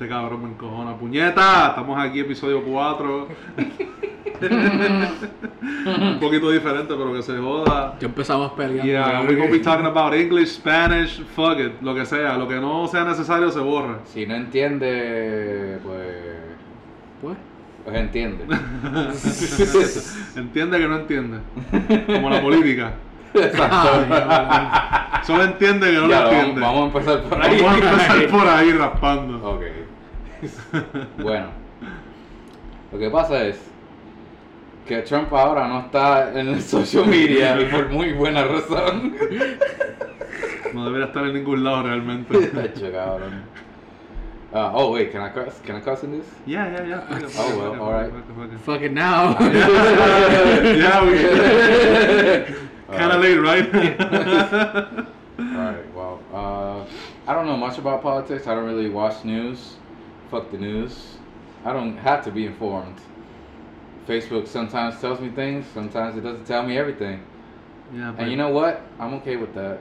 Este cabrón me encojona. Puñeta, estamos aquí, episodio 4. Un poquito diferente, pero que se joda. Ya empezamos peleando. Yeah, we're gonna be talking about English, Spanish, fuck it, lo que sea. Lo que no sea necesario se borra. Si no entiende, pues. Pues, Pues entiende. entiende que no entiende. Como la política. Ah, Solo entiende que no Ya, lo vamos, entiende. vamos a empezar por ahí. Vamos a empezar por ahí raspando. Ok. Bueno. Lo que pasa es que Trump ahora no está en el social media y por muy buena razón. No debería estar en ningún lado realmente. Tacho, cabrón. Uh, oh wait, can I cuss? Can I cuss in this? Yeah, yeah, yeah. fuck it, fuck Oh, well, it, alright. fuck it, now. yeah, we kind of late, right? Alright, well, uh, I don't know much about politics. I don't really watch news. Fuck the news. I don't have to be informed. Facebook sometimes tells me things, sometimes it doesn't tell me everything. yeah, And you know what? I'm okay with that.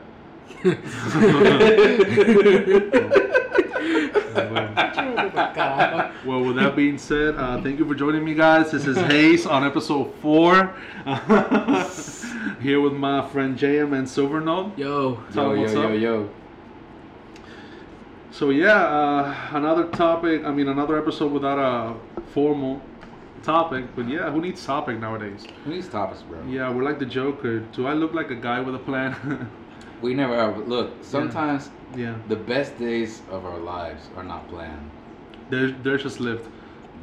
Well, with that being said, uh, thank you for joining me, guys. This is Hayes on episode four. Here with my friend JM and Silvernote. Yo, Tell Yo, them yo, what's yo, up. yo. So yeah, uh, another topic. I mean, another episode without a formal topic. But yeah, who needs topic nowadays? Who needs topics, bro? Yeah, we're like the Joker. Do I look like a guy with a plan? We never have. Look, sometimes yeah, the best days of our lives are not planned. they're they're just lived.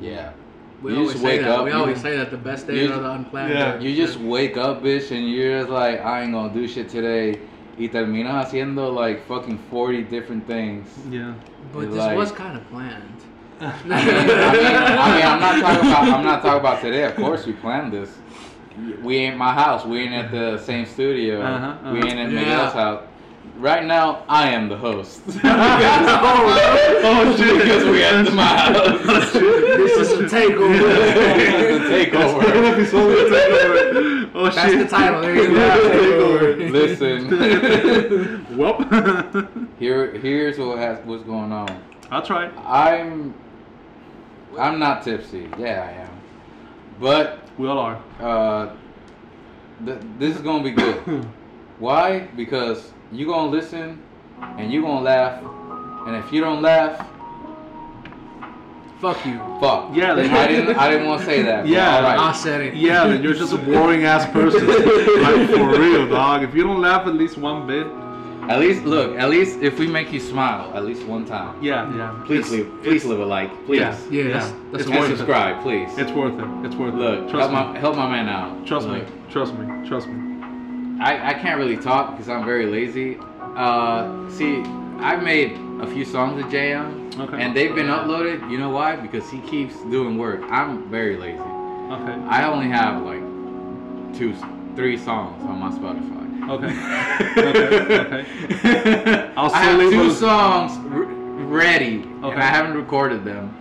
Yeah. we You always just say that. up, we always say that the best days are the unplanned. Yeah. days. You just wake up, bitch, and you're just like, I ain't gonna do shit today. Y terminas haciendo like fucking 40 different things. Yeah. But this like- was kind of planned. I mean, I mean, I mean, I'm not talking about. I'm not talking about today. Of course, we planned this. We ain't my house. We ain't at the same studio. Uh-huh, We uh-huh. ain't at Yeah. Miguel's house. Right now, I am the host. oh shit! because we at my house. this is a takeover. the takeover. Second episode of Takeover. Oh That's shit! the title. There you go. Yeah, Takeover. Listen, Well, here, here's what has what's going on. I'll try. I'm, I'm not tipsy. Yeah, I am. But We all are. uh, th- this is gonna be good. Why? Because you gonna listen and you gonna laugh, and if you don't laugh, Fuck you. fuck. Yeah, they- I didn't. I didn't want to say that. Yeah, all right. I said it. Yeah, then you're just a boring ass person. like for real, dog. If you don't laugh at least one bit, At least look. At least if we make you smile, at least one time. yeah, yeah. Please It's- leave. Please leave a like. Please. Yeah, Yeah, yeah. that's- that's it's And worth it. subscribe, please. It's worth it. It's worth look. it. help me. my help my man out. Trust me. Trust me. Trust me. I, I can't really talk because I'm very lazy. Uh, see, I've made a few songs with JM, Okay. and they've been uploaded. You know why? Because he keeps doing work. I'm very lazy. Okay. I only have like two, three songs on my Spotify. Okay. Okay, okay. I'll I have two songs r- ready, Okay. and I haven't recorded them.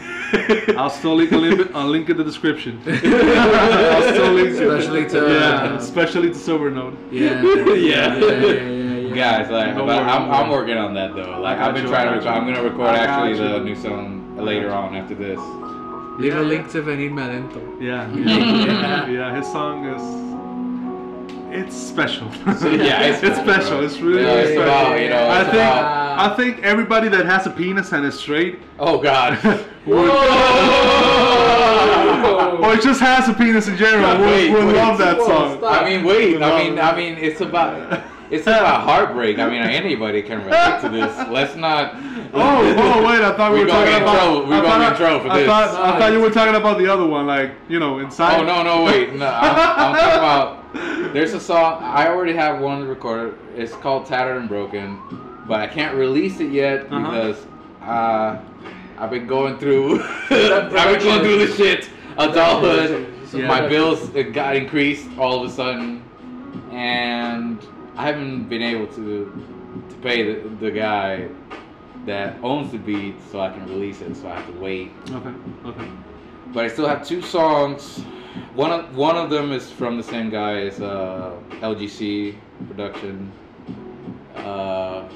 I'll still link a link, a link in the description. I'll still link it. Especially to, yeah, uh, especially to Silvernote. Yeah. Yeah. yeah, yeah, yeah, yeah. Guys, like, Don't but I'm, don't I'm working on that though. Like, I got I've been you, trying to record. I'm gonna record actually you. the new song later on after this. Leave a link to venirme adentro. Yeah, Yeah. yeah. His song is. It's special. yeah, it's it's special, special. It's really, Yeah, really it's special. about, you know, I think about- I think everybody that has a penis and is straight, Oh God. would, or just has a penis in general, would, Wait, would wait. love that Whoa, song. stop. I mean, wait. I mean. I mean, it's about it's about heartbreak. I mean, anybody can relate to this. Let's not. Oh, oh, wait! I thought we We're were talking get about. We're I gonna thought in trouble for I this. Thought, I thought you were talking about the other one, like you know, inside. Oh no, no, wait. No, I'm, I'm talking about. There's a song I already have one recorded. It's called "Tattered and Broken," but I can't release it yet Uh-huh. because uh, I've been going through. I've been going through the shit. Adulthood. Yeah. My bills uh, got increased all of a sudden, and I haven't been able to to pay the, the guy that owns the beat so I can release it. So I have to wait. Okay, okay. But I still have two songs. One of one of them is from the same guy as uh, LGC production. Uh,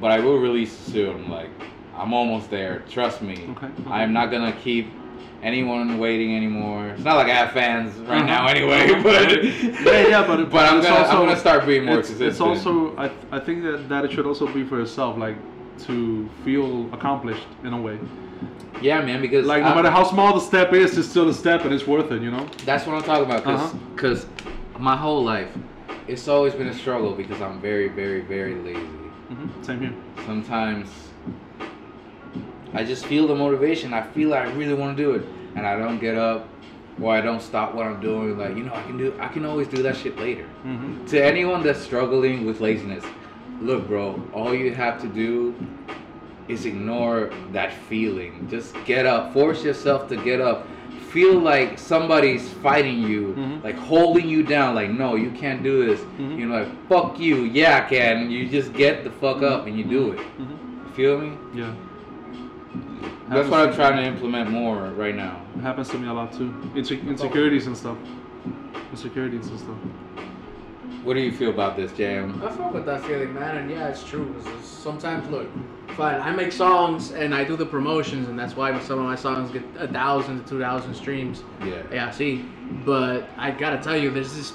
but I will release soon. Like I'm almost there. Trust me. Okay, okay. I'm not gonna keep anyone waiting anymore. It's not like I have fans right Uh-huh. now anyway, but Yeah, yeah, but- but I'm gonna also- I'm gonna start being more it's, consistent. it's also I, I think that, that it should also be for yourself like to feel accomplished in a way yeah, man, because like no I'm- matter how small the step is it's still a step and it's worth it you know That's what I'm talking about. Cause, Uh-huh. 'cause my whole life, it's always been a struggle because I'm very, very, very lazy. hmm same here Sometimes I just feel the motivation. I feel I really want to do it, and I don't get up, or I don't stop what I'm doing. Like you know, I can do. I can always do that shit later. hmm To anyone that's struggling with laziness, look, bro. All you have to do is ignore that feeling. Just get up. Force yourself to get up. Feel like somebody's fighting you, Mhm. like holding you down. Like, no, you can't do this. Mhm. You're like, fuck you. Yeah, I can. You just get the fuck up and you do it. hmm You feel me? yeah That's what I'm trying to implement more right now. it happens to me a lot too Inse- insecurities and stuff insecurities and stuff What do you feel about this, Jam? I fuck with that feeling, man, and yeah, it's true. it's- sometimes, look, fine, I make songs and I do the promotions, and that's why some of my songs get a thousand to two thousand streams. Yeah. Yeah, see, but I gotta tell you, there's this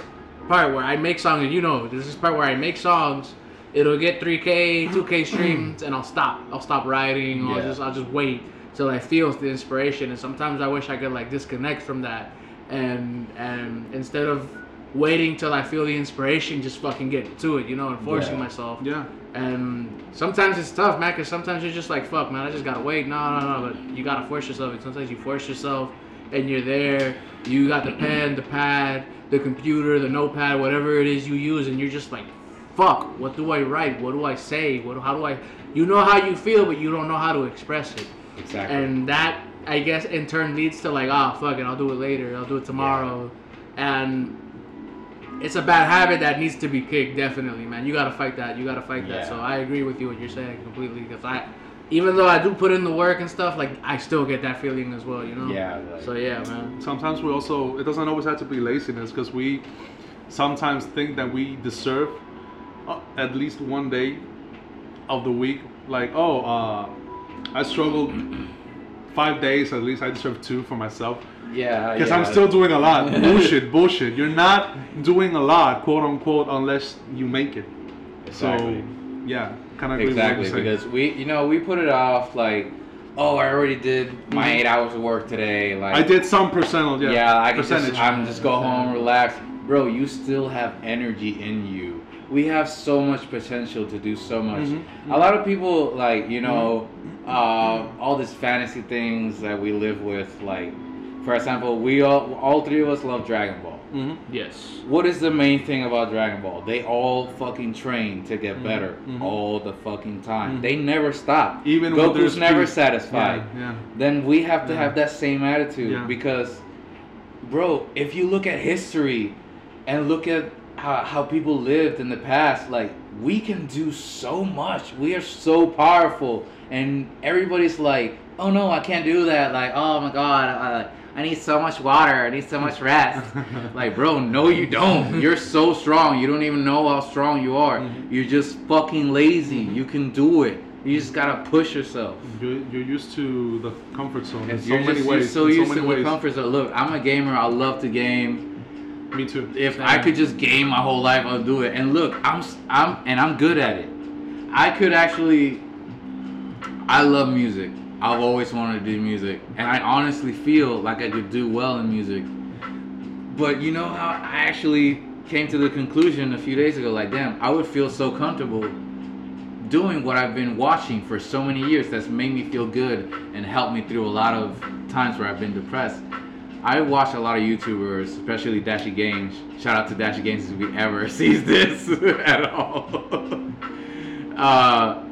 part where I make songs, and you know, there's this part where I make songs. It'll get 3K, 2K streams, and I'll stop. I'll stop writing. Or I'll Yeah. just, I'll just wait till I feel the inspiration. And sometimes I wish I could like disconnect from that, and and instead of waiting till I feel the inspiration, just fucking get to it, you know, and forcing Yeah. myself. yeah And sometimes it's tough, man, because sometimes you're just like, fuck, man, I just gotta wait. No, no, no, but you gotta force yourself. And sometimes you force yourself and you're there. You got the pen, the pad, the computer, the notepad, whatever it is you use, and you're just like, fuck, what do I write? What do I say? What, how do I. You know how you feel, but you don't know how to express it. Exactly. And that, I guess, in turn leads to like, ah, fuck it, I'll do it later. I'll do it tomorrow. And it's a bad habit that needs to be kicked, definitely, man. You gotta fight that. You gotta fight that. So I agree with you what you're saying completely. Because I, even though I do put in the work and stuff, like I still get that feeling as well, you know. yeah. Like, So yeah, man. sometimes we also it doesn't always have to be laziness because we sometimes think that we deserve uh, at least one day of the week like oh uh, i struggled five days at least i deserve two for myself yeah. because yeah. i'm still doing a lot bullshit bullshit you're not doing a lot quote unquote unless you make it Exactly. so yeah kind of Exactly, because we, you know, we put it off like, oh, I already did my Mhm. eight hours of work today. Like, i did some percent yeah, yeah, I can percentage just, I'm just go home, relax, bro. You still have energy in you. We have so much potential to do so much. Mhm, A lot of people like, you know, uh, all these fantasy things that we live with. Like, for example, we all, all three of us love Dragon Ball. hmm Yes. What is the main thing about Dragon Ball? They all fucking train to get Mhm, better mhm. all the fucking time. Mhm. They never stop. Even when Goku's there's never peace. satisfied. yeah, yeah. Then we have to Yeah. have that same attitude Yeah. because, bro, if you look at history and look at how, how people lived in the past, like we can do so much. We are so powerful, and everybody's like, "Oh no, I can't do that." Like, "Oh my god, I, I need so much water. I need so much rest." like, bro, no, you don't. You're so strong. You don't even know how strong you are. Mhm. You're just fucking lazy. You can do it. You just gotta push yourself. You're, you're used to the comfort zone in so you're many ways. so in so used to ways. the comfort zone. Look, I'm a gamer. I love to game. Me too. If I could just game my whole life, I'll do it. And look, I'm I'm and I'm good at it. I could actually. I love music. I've always wanted to do music, and I honestly feel like I could do well in music. But you know how I actually came to the conclusion a few days ago, like damn, I would feel so comfortable doing what I've been watching for so many years that's made me feel good and helped me through a lot of times where I've been depressed. I watch a lot of YouTubers, especially DashieGames. Shout out to DashieGames if he ever sees this at all. uh,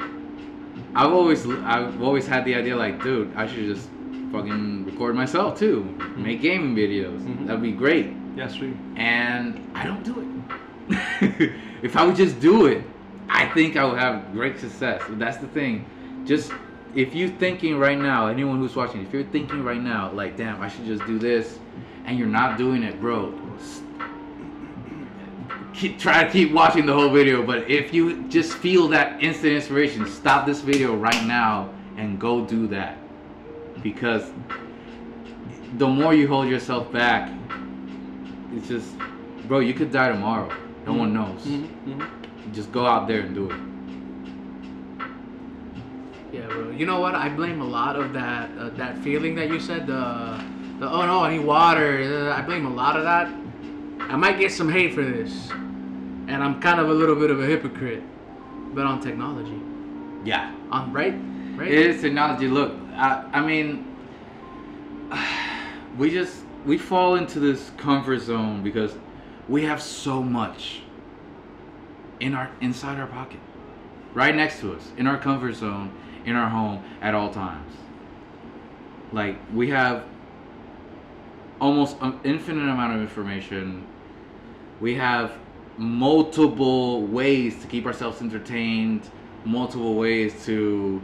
I've always I've always had the idea like, dude, I should just fucking record myself too, make gaming videos. Mhm. That'd be great. Yeah, stream. And I don't do it. if I would just do it, I think I would have great success. That's the thing. Just if you're thinking right now, anyone who's watching, if you're thinking right now, like, damn, I should just do this, and you're not doing it, bro. Keep, try to keep watching the whole video, but if you just feel that instant inspiration, stop this video right now and go do that. Because the more you hold yourself back, it's just, bro, you could die tomorrow. No one knows. Mhm, mhm. Just go out there and do it. Yeah, bro. You know what? I blame a lot of that uh, that feeling that you said. The, the oh no, I need water. uh, I blame a lot of that. I might get some hate for this, and I'm kind of a little bit of a hypocrite, but on technology, Yeah. on right, right. It is technology. Look, I, I mean, we just we fall into this comfort zone because we have so much in our inside our pocket, right next to us, in our comfort zone, in our home at all times. Like we have almost an infinite amount of information. We have multiple ways to keep ourselves entertained, multiple ways to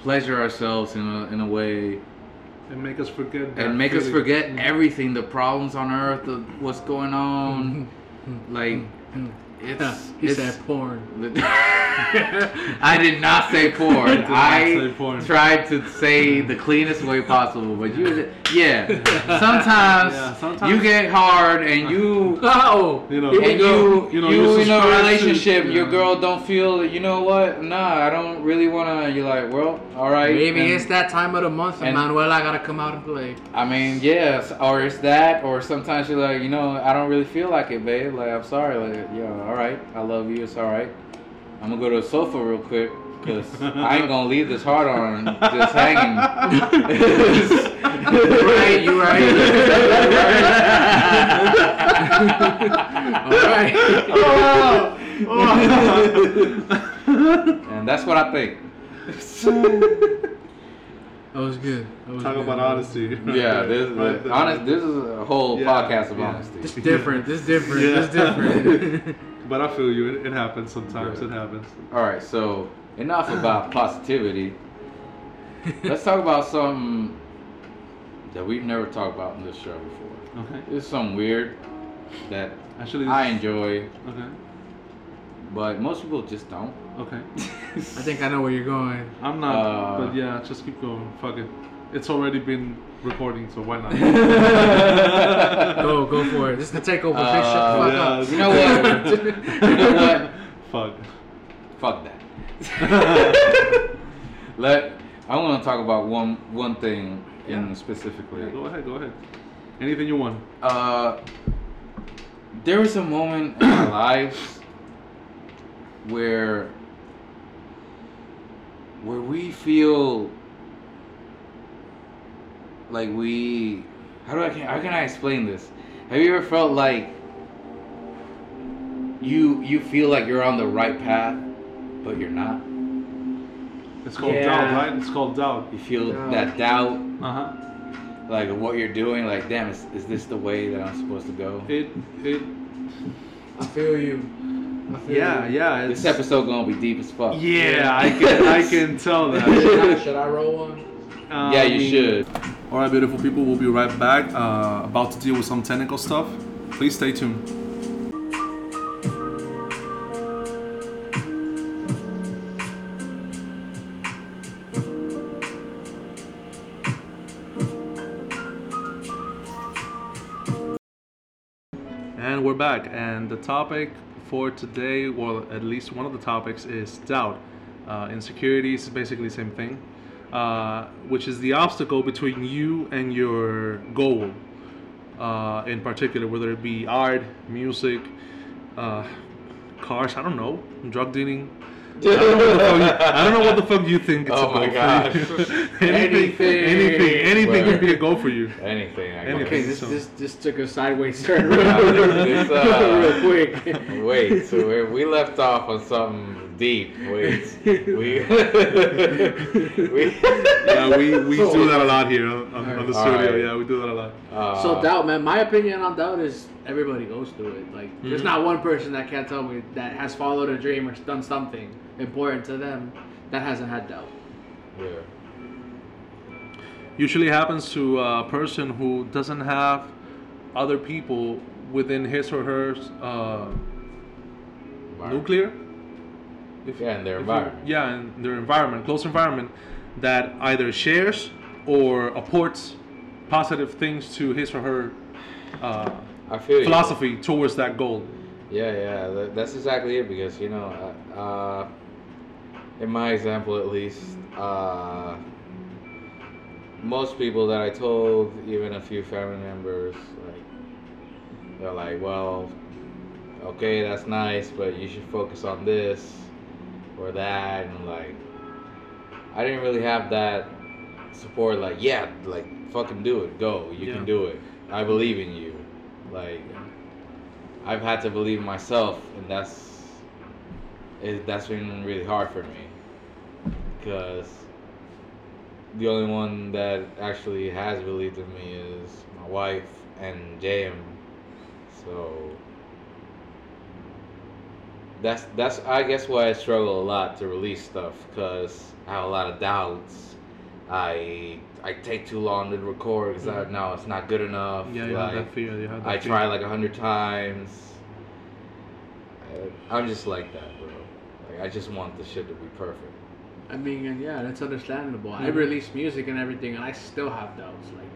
pleasure ourselves in a, in a way And make us forget. that and make us forget everything the problems on earth the, what's going on like it's he it's, said porn. I did not say porn. did I say porn. tried to say the cleanest way possible, but you, yeah. Sometimes, Yeah, sometimes- you get hard and you, Oh, You know, and we go. you, you know, you, you in a subscribe to- relationship, your girl don't feel. You know what? Nah, I don't really wanna. You're like, well, all right. Maybe and- it's that time of the month, and and- Manuela gotta come out and play. I mean, yes, or it's that, or sometimes you're like, you know, I don't really feel like it, babe. Like, I'm sorry. Like, yeah, all right, I love you. It's all right. I'm gonna go to the sofa real quick because I ain't gonna leave this heart on just hanging. right, you right. All right. Oh, and that's what I think. That was good. That was Talk good. about honesty. Yeah, this is Right there. honest. This is a whole Yeah, podcast of yeah. honesty. It's different. It's different. Yeah. This different. But I feel you. It, it happens sometimes. Yeah. It happens. All right, so enough about positivity. Let's talk about something that we've never talked about in this show before. Okay. It's something weird that Actually, I enjoy, Okay. but most people just don't. Okay. I think I know where you're going. I'm not. Uh, but yeah, just keep going. Fuck it. It's already been recording, so why not? Go, go for it. This is the takeover. Uh, Bitch, shut the fuck yeah. up. You know what? you know what? Fuck. Fuck that. Let I want to talk about one one thing in Yeah, specifically. go ahead. Go ahead. Anything you want. Uh, there was a moment in our lives where where we feel like we how do I how can I explain this? Have you ever felt like you you feel like you're on the right path, but you're not? It's called Yeah. doubt, right? It's called doubt. You feel Doubt. that doubt, Uh huh. like what you're doing. Like, damn, is, is this the way that I'm supposed to go? It it. I feel you. I feel Yeah, you. yeah. It's, This episode gonna be deep as fuck. Yeah, I can I can tell Should that. I, should I roll one? Yeah, you Um, should. All right, beautiful people. We'll be right back. Uh, about to deal with some technical stuff. Please stay tuned. And we're back. And the topic for today, well, at least one of the topics, is doubt. Uh, insecurities is basically the same thing, uh, which is the obstacle between you and your goal. Uh, in particular, whether it be art, music, uh, cars, I don't know, drug dealing. I don't, know what the fuck you, I don't know what the fuck you think it's Oh a my goal gosh. anything, Anything. anything, anything could be a goal for you. Anything. I Anything. guess. Okay, this, So- this this took a sideways turn Yeah, real, this, uh, real quick. Wait, so we, we left off on something deep. Wait, we we Yeah, we, we do that a lot here on, on, on the studio. right. Yeah, we do that a lot. uh, So doubt, man. My opinion on doubt is everybody goes through it. Like, there's Mhm. not one person that can't tell me that has followed a dream or done something important to them that hasn't had doubt. Yeah. Usually happens to a person who doesn't have other people within his or her uh, nuclear. If, Yeah, in their if you- environment. yeah, in their environment, close environment, that either shares or apports positive things to his or her uh, I feel you. philosophy towards that goal. Yeah, yeah, that, that's exactly it. Because you know, uh, uh, in my example at least, uh, most people that I told, even a few family members, like they're like, "Well, okay, that's nice, but you should focus on this or that," and like, I didn't really have that support. Like, yeah, like fucking do it, go, you Yeah. can do it. I believe in you. Like, I've had to believe in myself, and that's it, that's been really hard for me because the only one that actually has believed in me is my wife and JM. So that's that's I guess why I struggle a lot to release stuff because I have a lot of doubts. I I take too long to record because I know it's not good enough. Yeah, you like, have that fear. You have that I fear. try like a hundred times. Uh, I'm just like that, bro. Like I just want the shit to be perfect. I mean, and yeah, that's understandable. I Mhm. release music and everything, and I still have doubts. Like,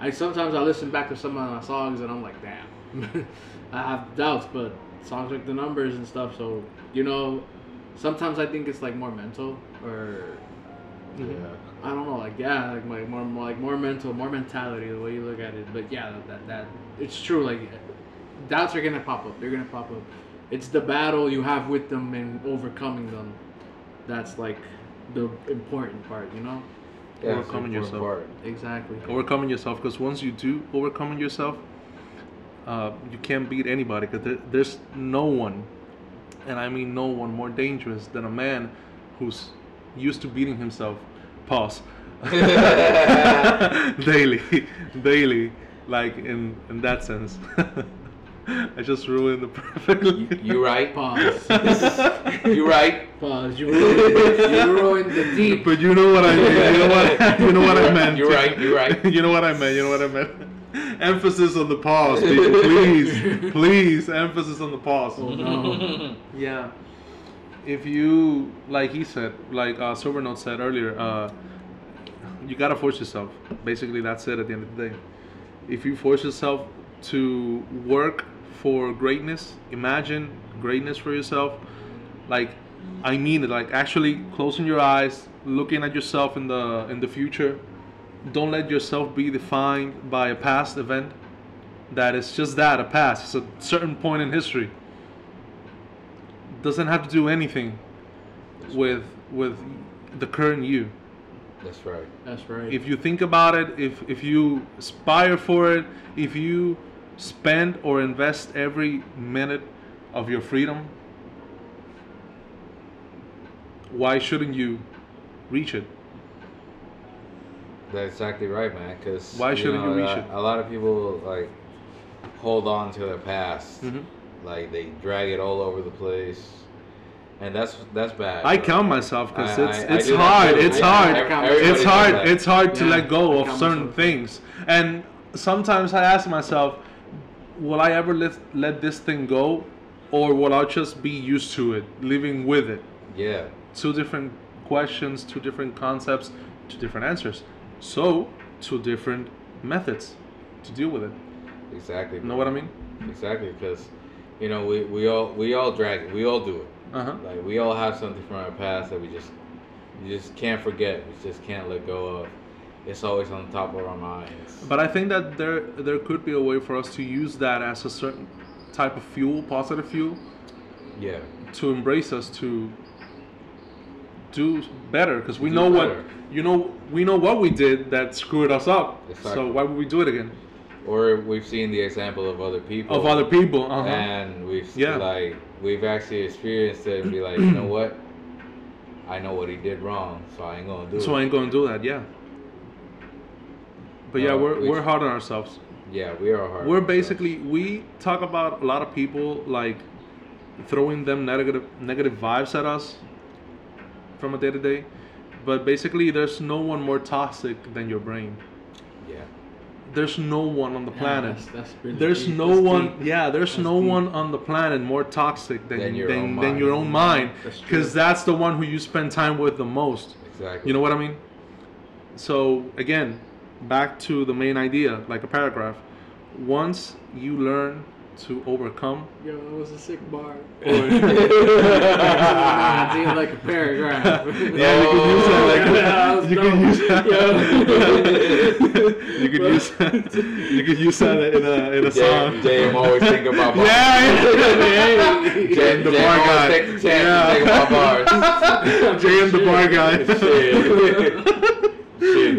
I sometimes I listen back to some of my songs, and I'm like, damn, I have doubts. But songs like the numbers and stuff, so you know, sometimes I think it's like more mental, or Mhm. Yeah. I don't know, like yeah, like my more, more like more mental, more mentality, the way you look at it. But yeah, that, that that it's true. Like doubts are gonna pop up. They're gonna pop up. It's the battle you have with them and overcoming them. That's like the important part, you know. Yeah, Overcoming yourself. part. Exactly. overcoming yourself because once you do overcoming yourself uh, you can't beat anybody because there, there's no one and i mean no one more dangerous than a man who's used to beating himself pause daily daily like in in that sense i just ruined the perfect You, you right? Pause. you right? Pause. You ruined, you ruined the deep. But you know what I mean. You know what, you know what I meant. You're right, you're right. you know what I meant. You know what I meant. Emphasis on the pause, people. Please, please, emphasis on the pause. Oh no. Yeah. If you, like he said, like uh, Silvernote said earlier, uh, you gotta force yourself. Basically, that's it at the end of the day. If you force yourself to work for greatness, imagine greatness for yourself. Like, I mean it. Like, actually closing your eyes, looking at yourself in the in the future. Don't let yourself be defined by a past event. That is just that, a past. It's a certain point in history doesn't have to do anything with with the current you. That's right. That's right. If you think about it, if if you aspire for it, if you spend or invest every minute of your freedom, why shouldn't you reach it? That's exactly right, man. Because Why shouldn't you reach a, it? A lot of people like hold on to their past. Mhm. Like they drag it all over the place, and that's that's bad. I count myself because it's I- I it's do that hard. It's Yeah, hard. ev- It's everybody It's hard. It's hard to Yeah, let go of certain myself. things, and sometimes I ask myself, will I ever let let this thing go, or will I just be used to it, living with it? Yeah. Two different questions, two different concepts, two different answers. So, two different methods to deal with it. Exactly. You know what I mean? Exactly, because you know we, we all we all drag it. We all do it. Uh huh. Like we all have something from our past that we just you just can't forget. We just can't let go of. It's always on the top of our minds. But I think that there there could be a way for us to use that as a certain type of fuel, positive fuel, yeah. to embrace us to do better because we Do know better. what you know we know what we did that screwed us up Exactly. so why would we do it again Or we've seen the example of other people. of other people uh-huh. And we've Yeah. like we've actually experienced it and be like, you know what? I know what he did wrong, so I ain't gonna do so it. i ain't gonna do that yeah but yeah Uh, we're, we- we're hard on ourselves yeah, we are hard. we're on ourselves. basically we talk about a lot of people like throwing them negative negative vibes at us from a day to day but basically there's no one more toxic than your brain yeah. there's no one on the ah, planet That's, that's really There's deep. no That's one, deep. yeah. There's no deep. one on the planet more toxic than Than than your than, own than mind. your own mind, because that's the one who you spend time with the most. Exactly. You know what I mean? So again, back to the main idea, like a paragraph. Once you learn to overcome, Yo, it was a sick bar. or Idea like a paragraph. Yeah, you could use that like That you could dope. use that. You could use that. You could use that in a in a song. Jay, JM always think about bars. Yeah, yeah. Jay, the bar guy. take the chance Yeah. think about bars. Jay the bar guy.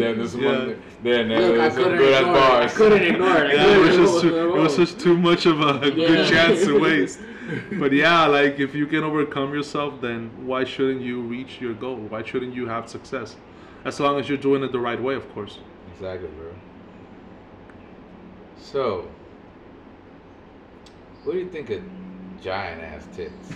Shit. Shit, then this Yeah. one, then uh, Look, I there's some couldn't good ass ignore it. I bars. couldn't ignore it. Yeah, it was just too, it was just too much of a good chance to waste. But yeah, like if you can overcome yourself, then why shouldn't you reach your goal? Why shouldn't you have success? As long as you're doing it the right way, of course. Exactly, bro. So, what do you think of giant ass tits?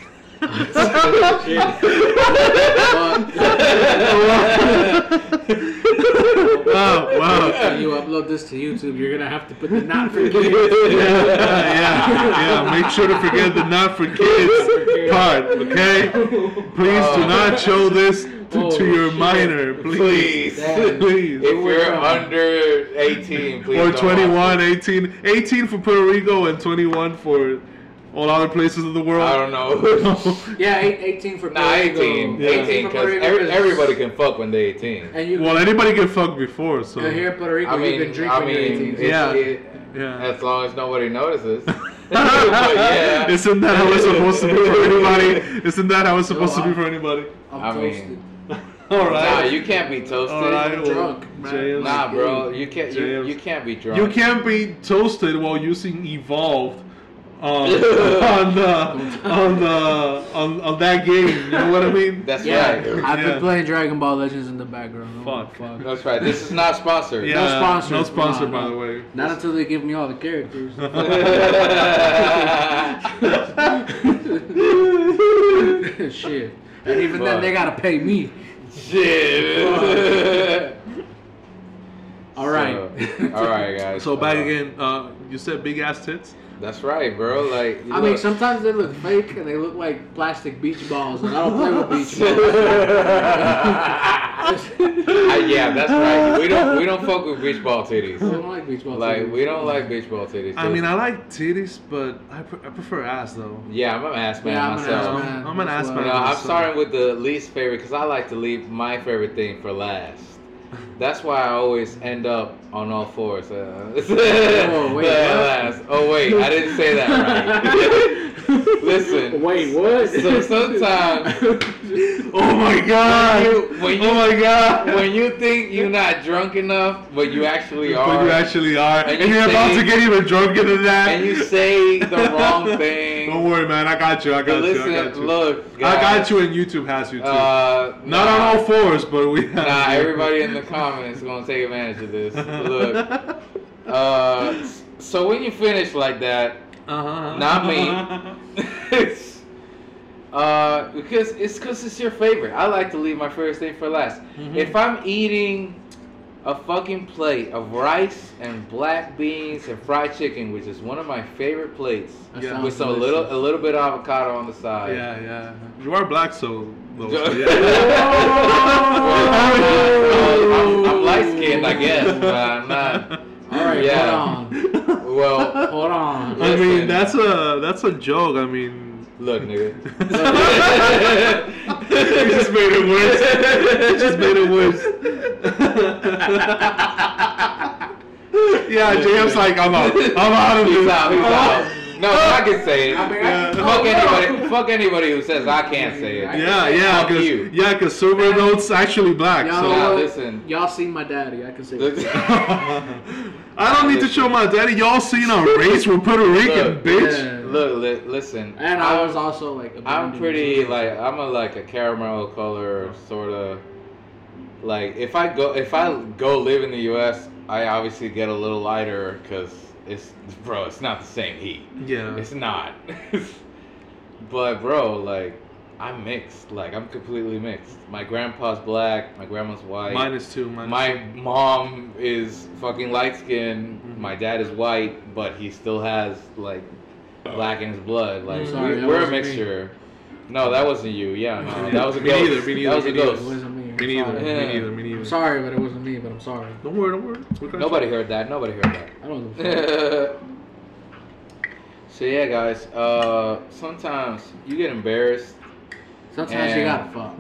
Wow, wow. When you upload this to YouTube, you're gonna have to put the not for kids. yeah, yeah, yeah. Make sure to forget the not for kids part, okay? Please do not show this to, Oh, to your shit. minor, please. Please. Please. If you're under 18, please. Or 21, 18. 18 for Puerto Rico and 21 for all other places of the world. I don't know. Yeah, eight, 18 for nah, Puerto Rico. 18. Yeah. 18, because every, everybody can fuck when they're 18. And you, well, anybody can fuck before, so. and here in Puerto Rico, I you mean, can drink I when you're mean, 18. it's- Yeah. it- Yeah. as long as nobody notices. but yeah. Isn't that how it's supposed to be for anybody? Isn't that how it's supposed to be for anybody? I'm I toasted. mean, All Nah, you can't be toasted. All right. I'm well, drunk, man. Nah, bro, you can't. You, you can't be drunk. You can't be toasted while using evolved um, on the on the on, on that game. You know what I mean? That's Yeah, right. I've Yeah. been playing Dragon Ball Legends in the background. Oh, Fuck. fuck. That's right. This is not sponsored. yeah, sponsor. No sponsor, No, by no. the way. Not until they give me all the characters. Shit. And even then, they gotta pay me. Shit. All right. So, all right, guys. So back Uh, again, uh, you said big ass tits. That's right, bro. Like, I mean, sometimes they look fake and they look like plastic beach balls, and I don't play with beach balls. Uh, yeah, that's right. We don't we don't fuck with beach ball I titties. don't like beach balls. Like we don't like beach ball titties. I mean, I like titties, but I, pre- I prefer ass though. yeah, I'm an ass man Yeah, I'm an myself. ass I'm- man. I'm an ass man. know, I'm starting with the least favorite because I like to leave my favorite thing for last. That's why I always end up on all fours. Uh, Oh, wait, last. Oh wait, I didn't say that right. Listen. Wait, what? So sometimes Oh my god! When you- when you- oh my god! when you think you're not drunk enough, but you actually are, But you actually are, And and, you you're about to get even drunker than that. and you say the wrong thing. Don't worry, man. I got you. I got But you. I got you. look, I got you, and YouTube has you too. Uh, Not nah, on all fours, but we. Have Nah, everybody in the comments gonna take advantage of this. Look, uh, so when you finish like that, Uh-huh. Not me. it's, uh, because it's because it's your favorite. I like to leave my first thing for last. Mhm. If I'm eating a fucking plate of rice and black beans and fried chicken, which is one of my favorite plates, Yeah. with some delicious. little a little bit of avocado on the side. Yeah, yeah. You are black, so. though, so Well, yeah. I'm, I'm light skinned, I guess, but I'm not. All right, Yeah. hold on. Well, Hold on. I Listen. mean, that's a that's a joke. I mean, look, nigga. you just made it worse. You just made it worse. yeah, James like I'm out. I'm out of He's this. out. He's out. No, I can say it. I mean, Yeah. Fuck anybody. Fuck anybody who says I can't say it. Yeah, yeah, Fuck cause you. yeah, cause Silvernote's actually black. Y'all, So Nah, listen. y'all seen my daddy? I can say. Look- that. I don't need to show my daddy. Y'all seen a race with Puerto Rican, Look, bitch. Yeah. Look, li- listen. And I I'm- was also like. I'm pretty like I'm a like a caramel color sort of. Like if I go if I go live in the U.S., I obviously get a little lighter because it's bro, it's not the same heat. Yeah. It's not. but bro, like I'm mixed. Like I'm completely mixed. My grandpa's black. My grandma's white. Mine is too. Mine My is mom is fucking light skinned. Mhm. My dad is white, but he still has like black in his blood. Like Sorry, we, we're a wasn't me. mixture. No, that wasn't you. Yeah, no, that was a ghost. me neither, that was a me neither. Ghost. Wasn't me. Me neither. sorry. Yeah. Me neither. Me neither. I'm sorry, but it wasn't me. But I'm sorry. Don't worry. Don't worry. We're gonna Nobody heard that. Nobody heard that. I don't give a fuck. so yeah, guys. Uh, sometimes you get embarrassed. Sometimes you gotta fuck.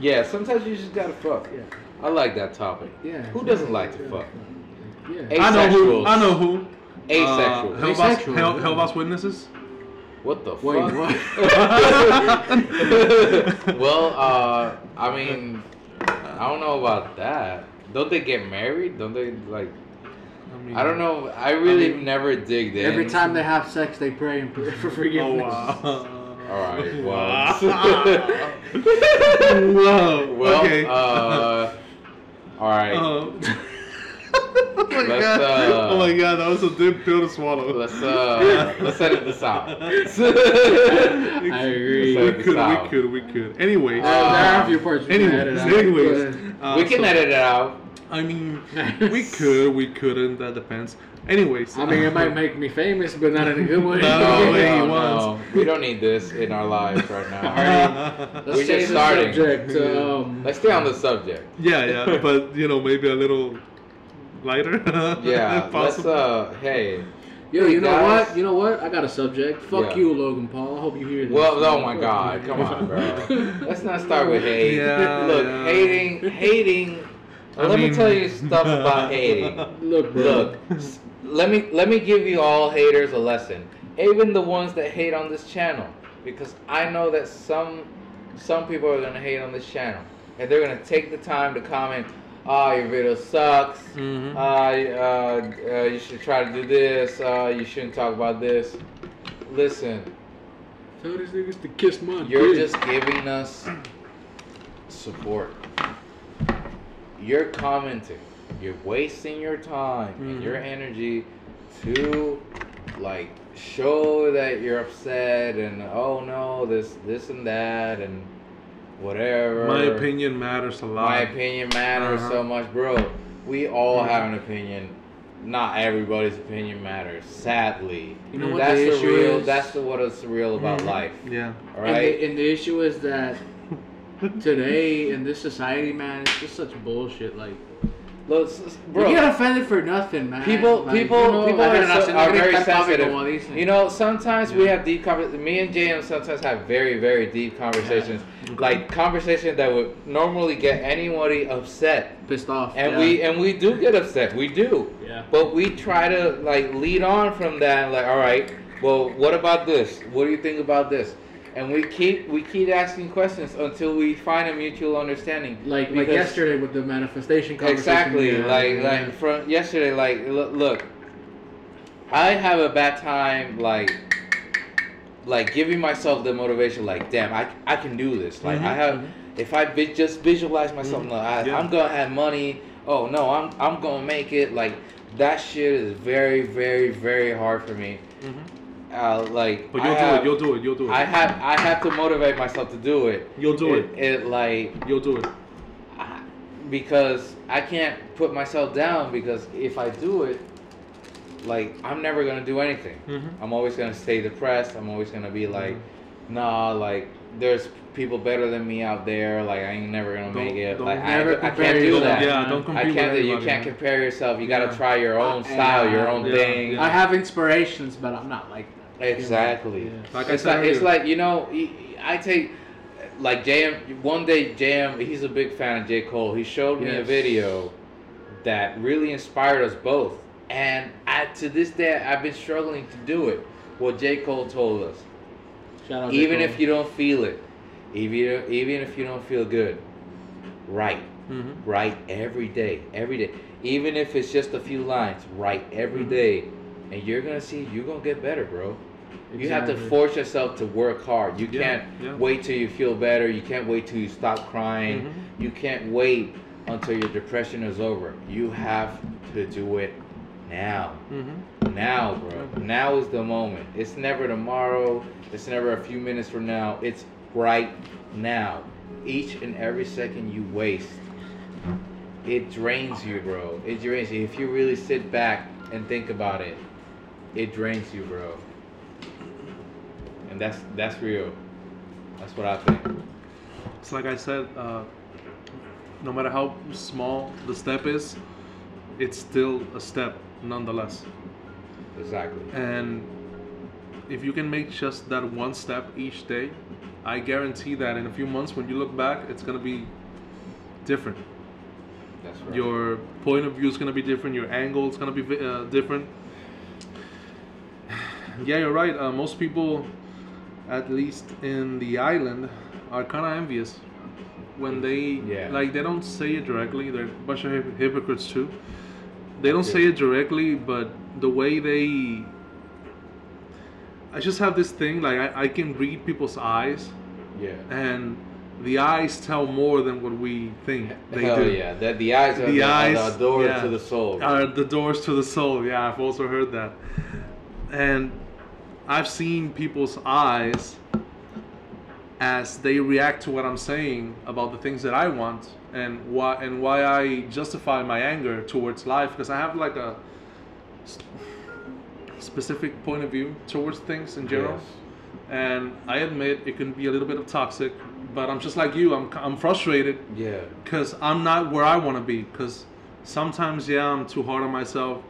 Yeah, sometimes you just gotta fuck. Yeah. I like that topic. Yeah. Who doesn't like to fuck? Yeah. I know who. Asexuals. I know who. Asexual. Uh, Jehovah's, Asexual, Hell, yeah. Jehovah's Witnesses. What the Wait, fuck? what? well, uh, I mean, I don't know about that. Don't they get married? Don't they like? I, mean, I don't know. I really I mean, never dig in. Every time they have sex, they pray and pray for Oh forgiveness. wow. All right. Well. Wow. Whoa. well. okay. Uh, all right. Uh, oh my Let's, god! uh, oh my god! That was a deep pill to swallow. Let's uh, let's edit this out. I agree. We Let's could, we out. could, we could. Anyway, Uh, there are a few parts we can anyways, edit out. anyways, uh, we can so- edit it out. I mean, we could, we couldn't. That depends. Anyways, I mean, it might make me famous, but not in a good way. No, way. no, no. We don't need this in our lives right now. Let's We're just the starting. subject. Um, Let's stay on the subject. yeah, yeah, but you know, maybe a little lighter. Yeah, if let's uh, hey. yo, you know Guys. what? You know what? I got a subject. Fuck Yeah. you, Logan Paul. I hope you hear this. Well, oh my God, come on, bro. Let's not start with hate. Yeah, Look, yeah. hating, hating. I let mean- me tell you stuff about hating. Look, bro. Look, let me let me give you all haters a lesson. Even the ones that hate on this channel, because I know that some some people are gonna hate on this channel, and they're gonna take the time to comment. Ah, your video sucks. Mhm. Uh, uh, uh, you should try to do this. Uh, you shouldn't talk about this. Listen, Tell these niggas to kiss my you're dick. just giving us support. You're commenting. You're wasting your time and your energy to like show that you're upset and oh no this this and that and whatever. My opinion matters a lot. My opinion matters so Uh-huh. much, bro. We all have an opinion. Not everybody's opinion matters. Sadly, You know what that's the the, real. is? That's the, what is real about Mhm. life. Yeah. All And, the, and the issue is that today in this society, man, it's just such bullshit. Like, S- you bro. get offended for nothing, man. People, Like, people, you know, people are, so, are very sensitive. You know, sometimes we have deep conversations. Me and JM sometimes have very, very deep conversations. Like conversations that would normally get anybody upset, pissed off. and yeah. we and we do get upset. We do. Yeah. But we try to like lead on from that. Like, all right, well, what about this? What do you think about this? And we keep we keep asking questions until we find a mutual understanding. Like like yesterday with the manifestation conversation. Exactly. yeah, like yeah. like from yesterday. Like look, look, I have a bad time. Like like giving myself the motivation. Like damn, I I can do this. Like I Mhm, have. If I vi- just visualize myself, Mhm, like, I, yeah. I'm gonna have money. Oh no, I'm I'm gonna make it. Like that shit is very very very hard for me. Uh, like But you'll do have, it. You'll do it. You'll do it. I have I have to motivate myself to do it. You'll do it. It like You'll do it. I- because I can't put myself down because if I do it, like I'm never gonna do anything. Mhm. I'm always gonna stay depressed. I'm always gonna be like, nah, like there's people better than me out there. Like I ain't never gonna Don't- make it. Like I, I can't do yourself. that. Yeah, don't I compete can't. with you can't compare yourself. You gotta try your own Uh, style, your own yeah, thing. yeah. I have inspirations, but I'm not like that. Exactly. Yeah. Like I it's said like it's like you know I take like JM one day JM he's a big fan of J Cole. He showed me a video that really inspired us both, and I to this day I've been struggling to do it. What J Cole told us, Shout out. even if you don't feel it, even even if you don't feel good, write Mhm. write every day, every day. Even if it's just a few lines, write every Mhm. day, and you're gonna see you're gonna get better, bro. You have to force yourself to work hard. You Yeah, can't yeah. wait till you feel better. You can't wait till you stop crying. Mhm. You can't wait until your depression is over. You have to do it now. Mhm. Now, bro. Now is the moment. It's never tomorrow. It's never a few minutes from now. It's right now. Each and every second you waste, it drains you, bro. It drains you. If you really sit back and think about it, it drains you, bro. That's that's real. That's what I think. It's like I said. Uh, no matter how small the step is, it's still a step nonetheless. Exactly. And if you can make just that one step each day, I guarantee that in a few months when you look back, it's gonna be different. That's right. Your point of view is gonna be different. Your angle is gonna be uh, different. Yeah, you're right. Uh, most people, at least in the island, are kind of envious when they Yeah. like they don't say it directly. They're a bunch of hypocrites too. They don't Yeah. say it directly, but the way they. I just have this thing like I, I can read people's eyes, yeah. and the eyes tell more than what we think they Hell do. yeah. That the eyes are The the, are the door yeah. to the soul. Are the doors to the soul. Yeah, I've also heard that. And I've seen people's eyes as they react to what I'm saying about the things that I want and why and why I justify my anger towards life because I have like a specific point of view towards things in general. Yes. And I admit it can be a little bit of toxic, but I'm just like you. I'm I'm frustrated Yeah. because I'm not where I want to be. Because sometimes, yeah, I'm too hard on myself,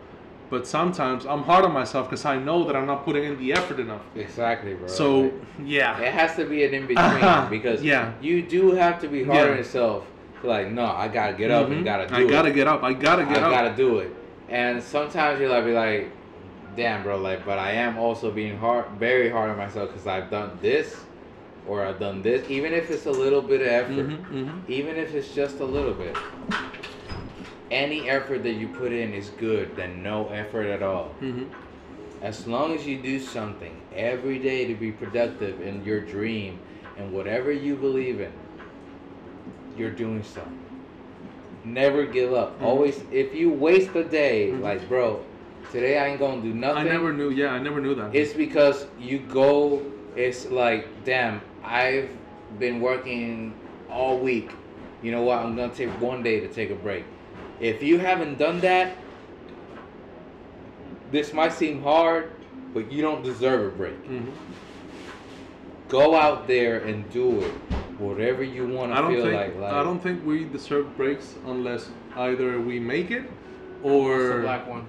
but sometimes I'm hard on myself because I know that I'm not putting in the effort enough. Exactly, bro. So, yeah, it has to be an in between Uh-huh. because Yeah. you do have to be hard Yeah. on yourself. Like, no, I gotta get up Mhm. and gotta do I it. gotta get up. I gotta get I up. I gotta do it. And sometimes you're like, be like, damn, bro, like, but I am also being hard, very hard on myself because I've done this, or I've done this, even if it's a little bit of effort, Mhm, mhm. even if it's just a little bit. Any effort that you put in is good than no effort at all. Mhm. As long as you do something every day to be productive in your dream and whatever you believe in, you're doing something. Never give up. Mhm. Always, if you waste a day, Mhm. like, bro, today I ain't gonna do nothing. I never knew. Yeah, I never knew that. It's because you go, it's like, damn, I've been working all week. You know what? I'm gonna take one day to take a break. If you haven't done that, this might seem hard, but you don't deserve a break. Mhm. Go out there and do it. Whatever you want to feel think. like. like I don't think we deserve breaks unless either we make it, It's the or black one.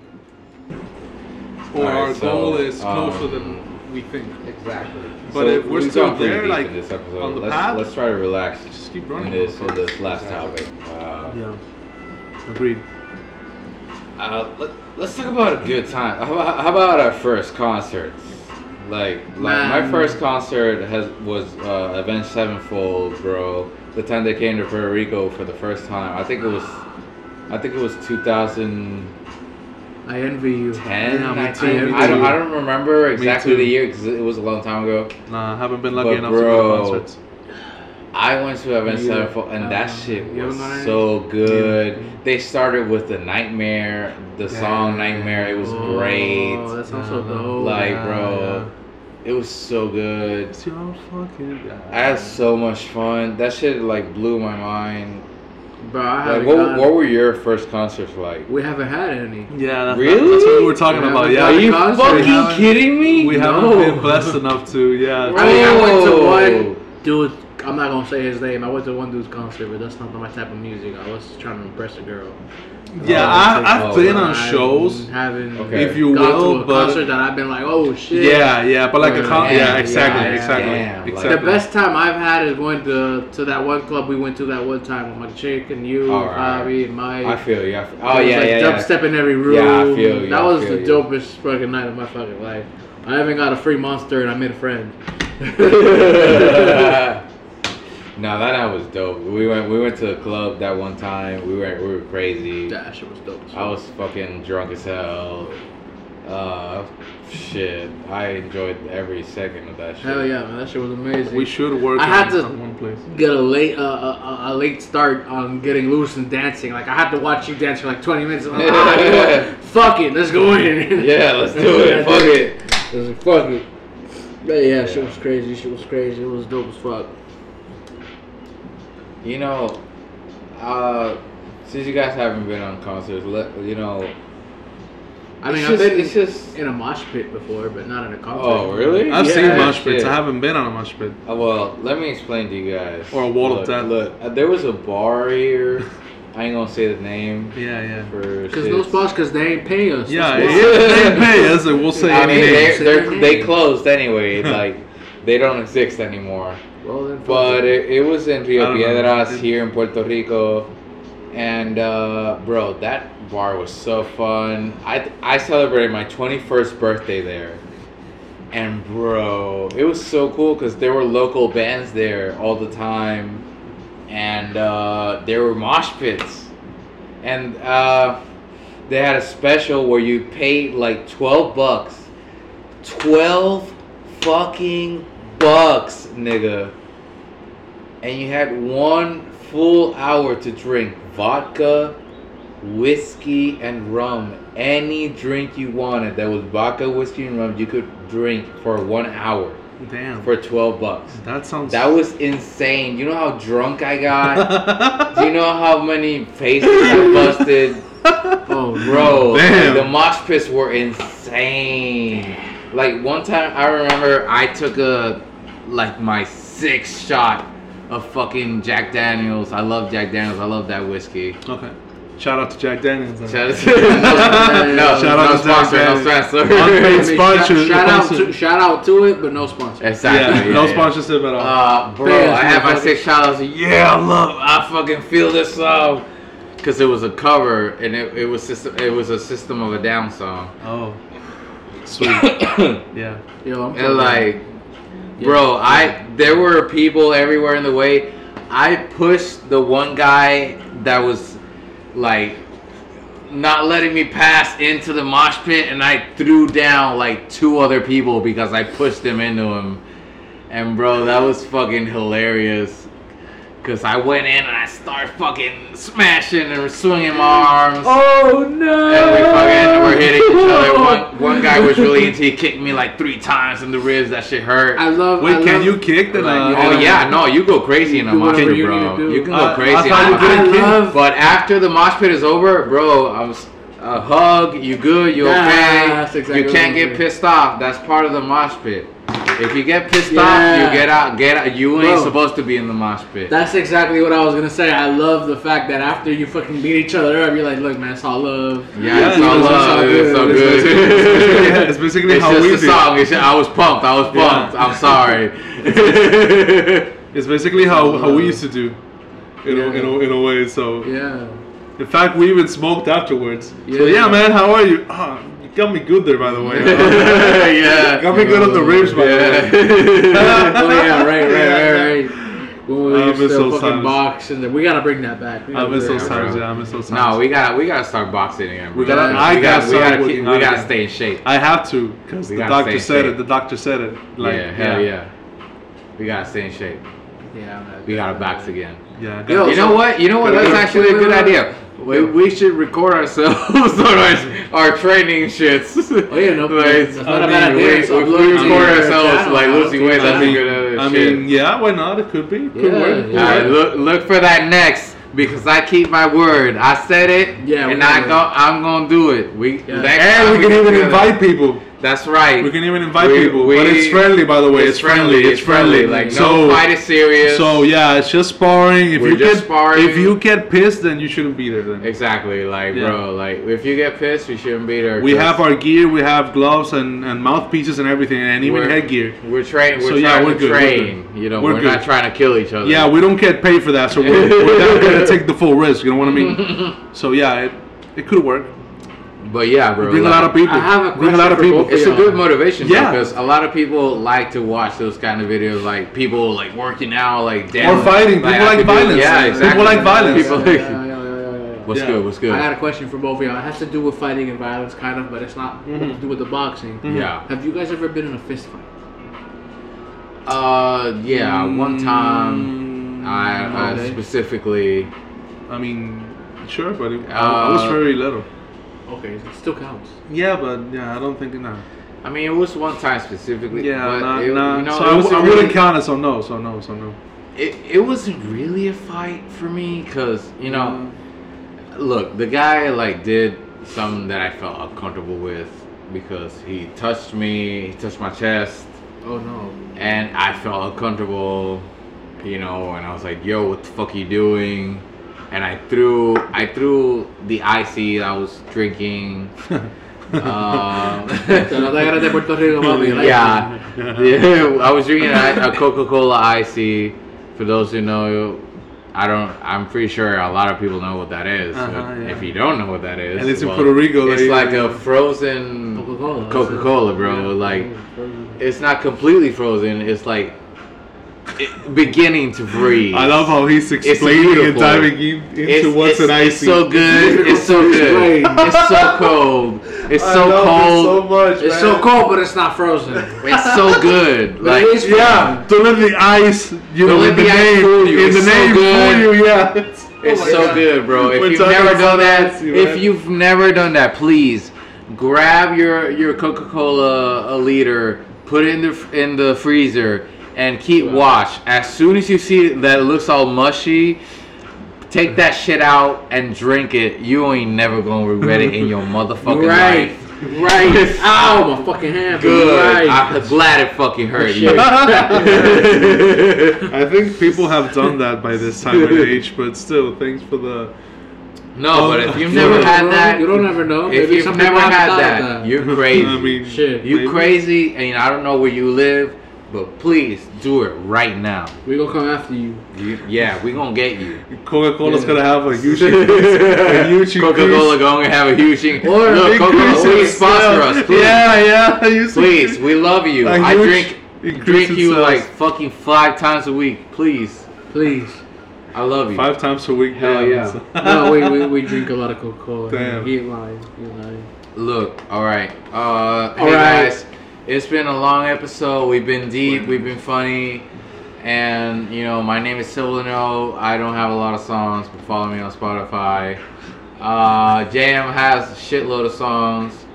or Alright, our so, goal is closer um, than we think. Exactly. But if we're we've still gone pretty there, like, this episode. on the let's, path, let's try to relax Just keep in running. this in this last Exactly. topic. Uh, Yeah. Agreed. Uh, let, let's talk about a good time. How about, how about our first concerts? Like, like my first concert has was uh, Avenged Sevenfold, bro. The time they came to Puerto Rico for the first time. I think it was, I think it was 2000. I envy you. Yeah, me I, too. think. I don't, I don't remember exactly the year because it was a long time ago. Nah, I haven't been lucky But enough to go to concerts. I went to Avenged Yeah. Sevenfold, and that Uh, shit was so good. Yeah. They started with the Nightmare, the song Nightmare. It was Oh, great. that sounds so Uh-huh. dope. Like, Yeah, bro, it was so good. It's your fucking I had so much fun. That shit like blew my mind. Bro, I Like, haven't what, gone- what were your first concerts like? We haven't had any. Yeah, that's, Really? that's what we were talking Yeah, about. Yeah, Are you fucking kidding me? we haven't been blessed enough to. Yeah, I mean, I went to one dude. I'm not gonna say his name. I went to one dude's concert, but that's not my type of music. I was trying to impress a girl. yeah. Oh, I, oh, I've been wow. on shows. Haven't Okay. If you gone will, to a but- concert that I've been like, oh shit. Yeah, yeah, but like a con- Damn, yeah, exactly, yeah, exactly, damn, like- exactly. The best time I've had is going to to that one club we went to that one time with my chick and you, All right. Javi, and Mike. I feel you. I feel, It oh was yeah, like yeah, yeah. dubstep in every room. Yeah, I feel you, That was feel the you. dopest fucking night of my fucking life. I even got a free monster and I made a friend. no, that night was dope. We went we went to a club that one time. We were we were crazy. that shit was dope. I was fucking drunk as hell. Uh, shit. I enjoyed every second of that shit. Hell yeah, man, that shit was amazing. we should work. I had to- one place. get a late uh, a, a late start on getting loose and dancing. Like I had to watch you dance for like 20 minutes. I'm like, ah, you know? Fuck it, let's go in. Yeah, let's do it. Fuck it. I was like, fuck it. But yeah, shit was crazy. Shit was crazy. It was dope as fuck. You know, uh, since you guys haven't been on concerts, let you know. I mean, It's I've just- been it's just- in a mosh pit before, but not in a concert. Oh, really? I've Yeah, seen mosh pits. shit. I haven't been on a mosh pit. Uh, well, let me explain to you guys. Or a wall of Look, death. Look, uh, there was a bar here. I ain't gonna say the name. Yeah, yeah. For Because no shits. spots, because they ain't pay us. Yeah, That's if why. they pay us, and we'll say I any mean, name. they Say they're, they closed anyway. like, they don't exist anymore. Well, then But it. it, it was in Rio don't know. Piedras here in Puerto Rico, and uh, bro, that bar was so fun. I I celebrated my 21st birthday there, and bro, it was so cool because there were local bands there all the time, and uh, there were mosh pits, and uh, they had a special where you paid like 12 bucks, 12 fucking bucks, nigga and you had one full hour to drink vodka, whiskey, and rum. Any drink you wanted that was vodka, whiskey, and rum, you could drink for one hour Damn. for 12 bucks. that sounds. That was insane. You know how drunk I got? Do you know how many faces I busted? oh, Bro, Damn. the mosh pits were insane. Like one time, I remember I took a like my sixth shot of fucking Jack Daniels. I love Jack Daniels. I love that whiskey. okay. Shout out to Jack Daniels. Shout out no, no, Shout out no to Jack sponsor, no Daniels. sponsor. Unpaid I mean, sponsor- shout, shout out to shout out to it, but no sponsor. exactly. Yeah, yeah, no yeah. sponsorship at all. Uh, bro, Fans, I had my motherfucker. six shot. I yeah, I love, I fucking feel this song, cause it was a cover and it, it was system, it was a System of a Down song. oh, sweet. yeah. Yo, I'm And like, Yeah. bro, I there were people everywhere in the way. I pushed the one guy that was like not letting me pass into the mosh pit, and I threw down like two other people because I pushed them into him. And bro, that was fucking hilarious. Cause I went in and I started fucking smashing and swinging my arms. Oh no! And we fucking were hitting each other. One, one guy was really into. He kicked me like three times in the ribs. That shit hurt. I love. Wait, I can love, you kick the? Like, Uh, oh yeah, no, you go crazy in a Do mosh pit, you bro. need. You can I- go I crazy. thought you I- I love. but after the mosh pit is over, bro, I was a hug. You good? You Yeah, okay? that's exactly you can't get pissed off. That's part of the mosh pit. If you get pissed Yeah. off, you get out. Get out. You ain't Bro. supposed to be in the mosh pit. That's exactly what I was gonna say. I love the fact that after you fucking beat each other up, you're like, look, man, it's all love. yeah, Yeah, it's all it's love. all It's so good. It's basically, good. it's basically It's how just we a do. song. It's, I was pumped. I was Yeah. pumped. I'm sorry. It's basically how, how we used to do. In, a, in, a, in a way, so Yeah. in fact we even smoked afterwards. So Yeah. yeah, man, how are you? Oh, you got me good there, by the way. yeah. got me good on the ribs, by the way. oh yeah, right, right, right, right. When we I used miss to those fucking times. box, and we gotta bring that back. I gotta miss bring those that times. back. Yeah, I miss those times. No, we gotta we gotta start boxing again. We gotta- We I gotta, gotta we gotta, keep, we gotta again. stay in shape. I have to because the doctor said safe. it. The doctor said it. Like, yeah, hell yeah. We gotta stay in shape. Yeah. We gotta box again. Yeah. Yo, you know what? You know what? That's actually a good wait, wait. idea. We, we should record ourselves on our, our training shits. Oh yeah, no, Like, that's I not a bad mean, idea. we- So we record ourselves, like, I'll losing take weight, that. that's I good, uh, I shit. mean, yeah, why not? It could be. Could Yeah, work. Yeah. Alright, look look for that next because I keep my word. I said it, Yeah, and I go. I'm gonna do it. We Yeah. And we can even invite people. That's right. We can even invite We- people. we- but it's friendly, by the way. It's, friendly. It's friendly. Like so, no fight is serious. So yeah, it's just sparring. If We're you just get sparring. if you get pissed, then you shouldn't be there. Then exactly, like Yeah. bro, like if you get pissed, you shouldn't be there. We have our gear. We have gloves and, and mouthpieces and everything, and even We're- headgear. We're train. We're So, yeah, we're good, we're train. You know, We're we're, good. not trying to kill each other. Yeah, we don't get paid for that, so we're, we're not gonna take the full risk. You know what I mean? so yeah, it, it could work. But yeah, bro. Bring a lot of people. I have a Bring a lot of people. It's a good motivation Yeah. because a lot of people like to watch those kind of videos, like people like working out, like Or damn, fighting. People I like could do- violence. Yeah, People exactly. like violence. People Yeah, like, yeah, yeah, yeah, yeah, yeah. what's Yeah. good? What's good? I got a question for both of y'all. It has to do with fighting and violence, kind of, but it's not Mhm. to do with the boxing. Mhm. Yeah. Have you guys ever been in a fist fight? Uh, yeah. One time, I uh, Okay. specifically. I mean, sure, but it, I, I was Uh, very little. Okay, it still counts. Yeah, but yeah, I don't think no. I mean, it was one time specifically. Yeah, but nah, it, nah. You know, so it I, wasn't wouldn't really- count it. So no, so no, so no. It, it wasn't really a fight for me because you know, mm. look, the guy like did something that I felt uncomfortable with because he touched me, he touched my chest, Oh no. and I felt uncomfortable, you know, and I was like, "Yo, what the fuck are you doing?" And I threw, I threw the icy I was drinking. um, Te lo da de Puerto Rico, papi. yeah, yeah. I was drinking a, a Coca-Cola icy. For those who know, I don't. I'm pretty sure a lot of people know what that is. Uh-huh, But yeah. If you don't know what that is, And it's in Puerto Rico, It's they- like a frozen Coca-Cola. Coca-Cola, bro. Like it's not completely frozen. It's like it, beginning to breathe. I love how he's explaining and diving in, into It's, what's it's, an icy. it's so good. It's so good. It's so cold. It's I so cold. it so much, It's man. so cold, but it's not frozen. It's so good. Like it is Yeah, don't let the ice, you know, let the, name, fool you. in It's the so name good. you. Yeah, it's, It's oh so God. good, bro. If We're you've never done that, icy, if man. you've never done that, please grab your your Coca-Cola a liter, put it in the in the freezer, and keep watch. As soon as you see that it looks all mushy, take that shit out and drink it. You ain't never gonna regret it in your motherfucking right. life. Right. Ow, my fucking hand. Good. Right. I'm glad it fucking hurt you. I think people have done that by this time and age, but still, thanks for the. no, but if you've never had know. that, You don't ever know. if Maybe you've never had that, that. you're crazy. I mean, Shit. You maybe. crazy, and I don't know where you live, but please do it right now. We gonna come after you. You, yeah, we gonna get you. Coca-Cola's Yeah. gonna have a huge a huge Coca-Cola gonna have a huge increase. Or Look, Coca-Cola, please sponsor yeah. us, please. Yeah, yeah. Huge Please, we love you. A I drink drink you sales. like fucking five times a week. Please, Please. I love you. Five times a week. Hell yeah. No, we, we, we drink a lot of Coca-Cola. Damn. He ain't lying. He ain't lying. Look, all right. Uh, hey All right. guys, it's been a long episode. We've been deep. We've been funny. And you know, my name is Silvernote. I don't have a lot of songs, but follow me on Spotify. Uh, JM has a shitload of songs.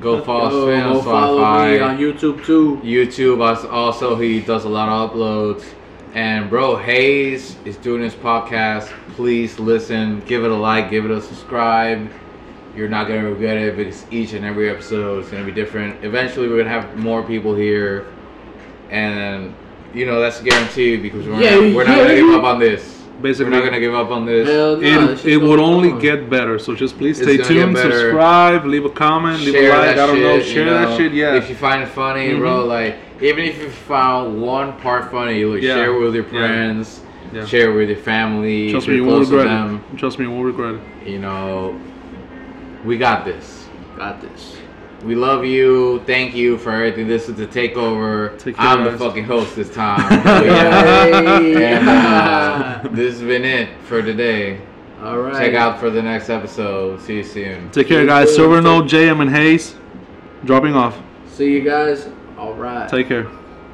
Go follow Sven on go follow me on YouTube too. YouTube also he does a lot of uploads. And bro, Hayes is doing his podcast. Please listen, give it a like, give it a subscribe. You're not gonna regret it because each and every episode is gonna be different. Eventually, we're gonna have more people here, and you know that's guaranteed because we're Yeah, not, we're not gonna give up on this. Basically, we're not gonna give up on this. Hell no, It, this it would only on. get better. So just please It's stay tuned, subscribe, leave a comment, leave a like. I don't know, you share know? that shit. Yeah. If you find it funny, mm-hmm. bro, like even if you found one part funny, like Yeah. share it with your friends, Yeah. share it with your family. Trust me, you won't close to regret them. it. Trust me, you won't regret it. You know, we got this. Got this. We love you. Thank you for everything. This is the takeover. Take care, I'm the guys. fucking host this time. And uh, this has been it for today. All right. Check out for the next episode. See you soon. Take care, guys. Silver Note, JM, and Hayes, dropping off. See you guys. All right. Take care.